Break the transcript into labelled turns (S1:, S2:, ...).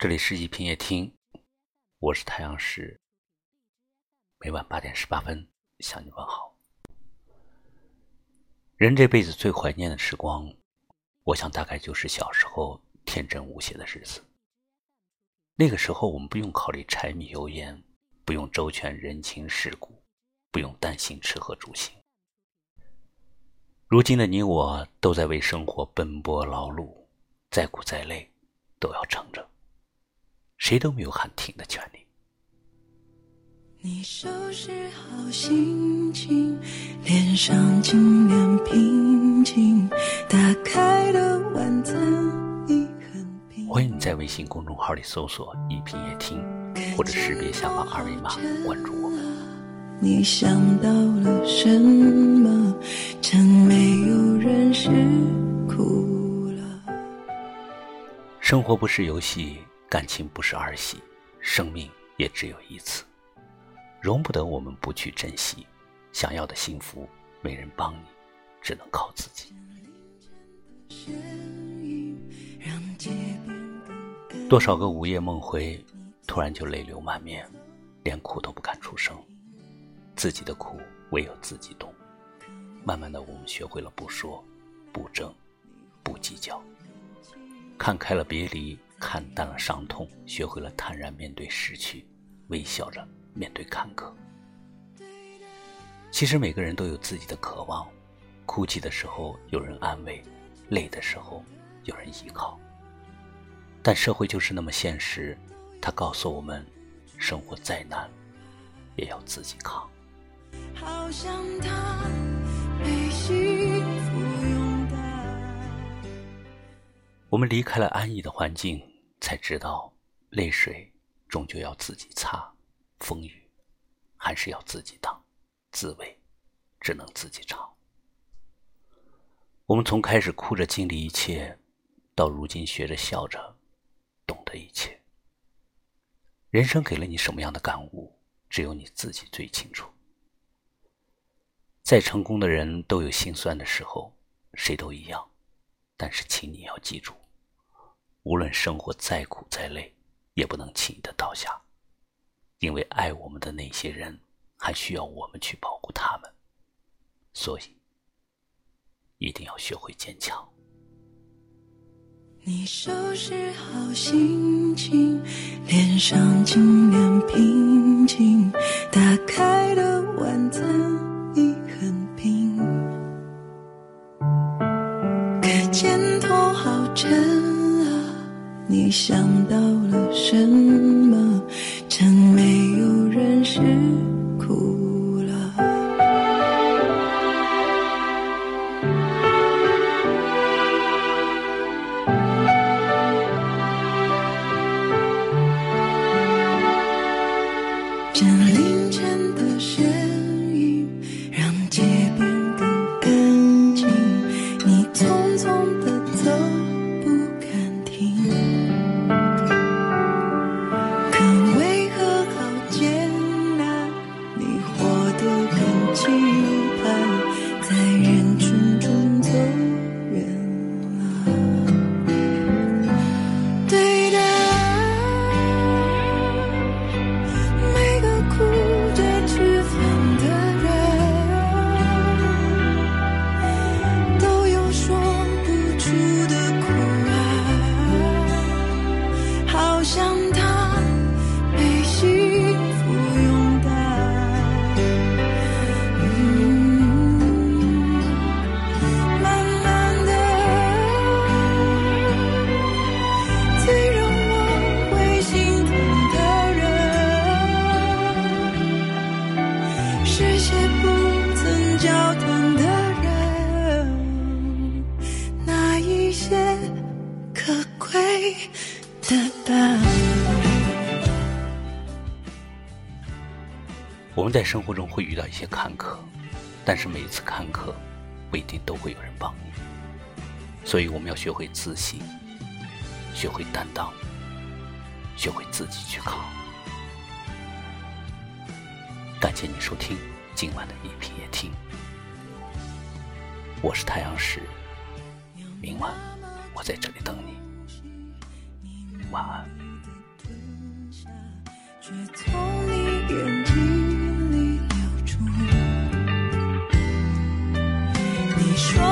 S1: 这里是一品夜听，我是太阳石。每晚八点十八分向你问好。人这辈子最怀念的时光，我想大概就是小时候天真无邪的日子。那个时候，我们不用考虑柴米油盐，不用周全人情世故，不用担心吃喝住行。如今的你我，都在为生活奔波劳碌，再苦再累，都要撑着。谁都没有喊停的权利。
S2: 你收拾好心情，脸上尽量平静。打开的晚餐已很平。
S1: 欢迎你在微信公众号里搜索“一品夜听”，或者识别下方二维码关注我。
S2: 你想到了什么？真没有人是哭了。
S1: 生活不是游戏。感情不是儿戏，生命也只有一次，容不得我们不去珍惜。想要的幸福，没人帮你，只能靠自己。多少个午夜梦回，突然就泪流满面，连哭都不敢出声。自己的苦，唯有自己懂。慢慢的，我们学会了不说，不争，不计较，看开了别离。看淡了伤痛，学会了坦然面对失去，微笑着面对坎坷。其实每个人都有自己的渴望，哭泣的时候有人安慰，累的时候有人依靠。但社会就是那么现实，它告诉我们，生活再难，也要自己扛。好像他我们离开了安逸的环境。才知道，泪水终究要自己擦，风雨还是要自己挡，滋味只能自己尝。我们从开始哭着经历一切，到如今学着笑着懂得一切。人生给了你什么样的感悟，只有你自己最清楚。再成功的人都有心酸的时候，谁都一样，但是请你要记住。无论生活再苦再累，也不能轻易的倒下，因为爱我们的那些人，还需要我们去保护他们，所以一定要学会坚强。
S2: 你收拾好心情，脸上尽量平静，打开的晚餐已很冰，可肩头好沉。你想到了什么？交谈的人，那一些可贵的伴
S1: 我们在生活中会遇到一些坎坷，但是每一次坎坷不一定都会有人帮你，所以我们要学会自信，学会担当，学会自己去扛。感谢你收听。今晚的一品夜听。我是太阳石，明晚我在这里等你，晚安。
S2: 说。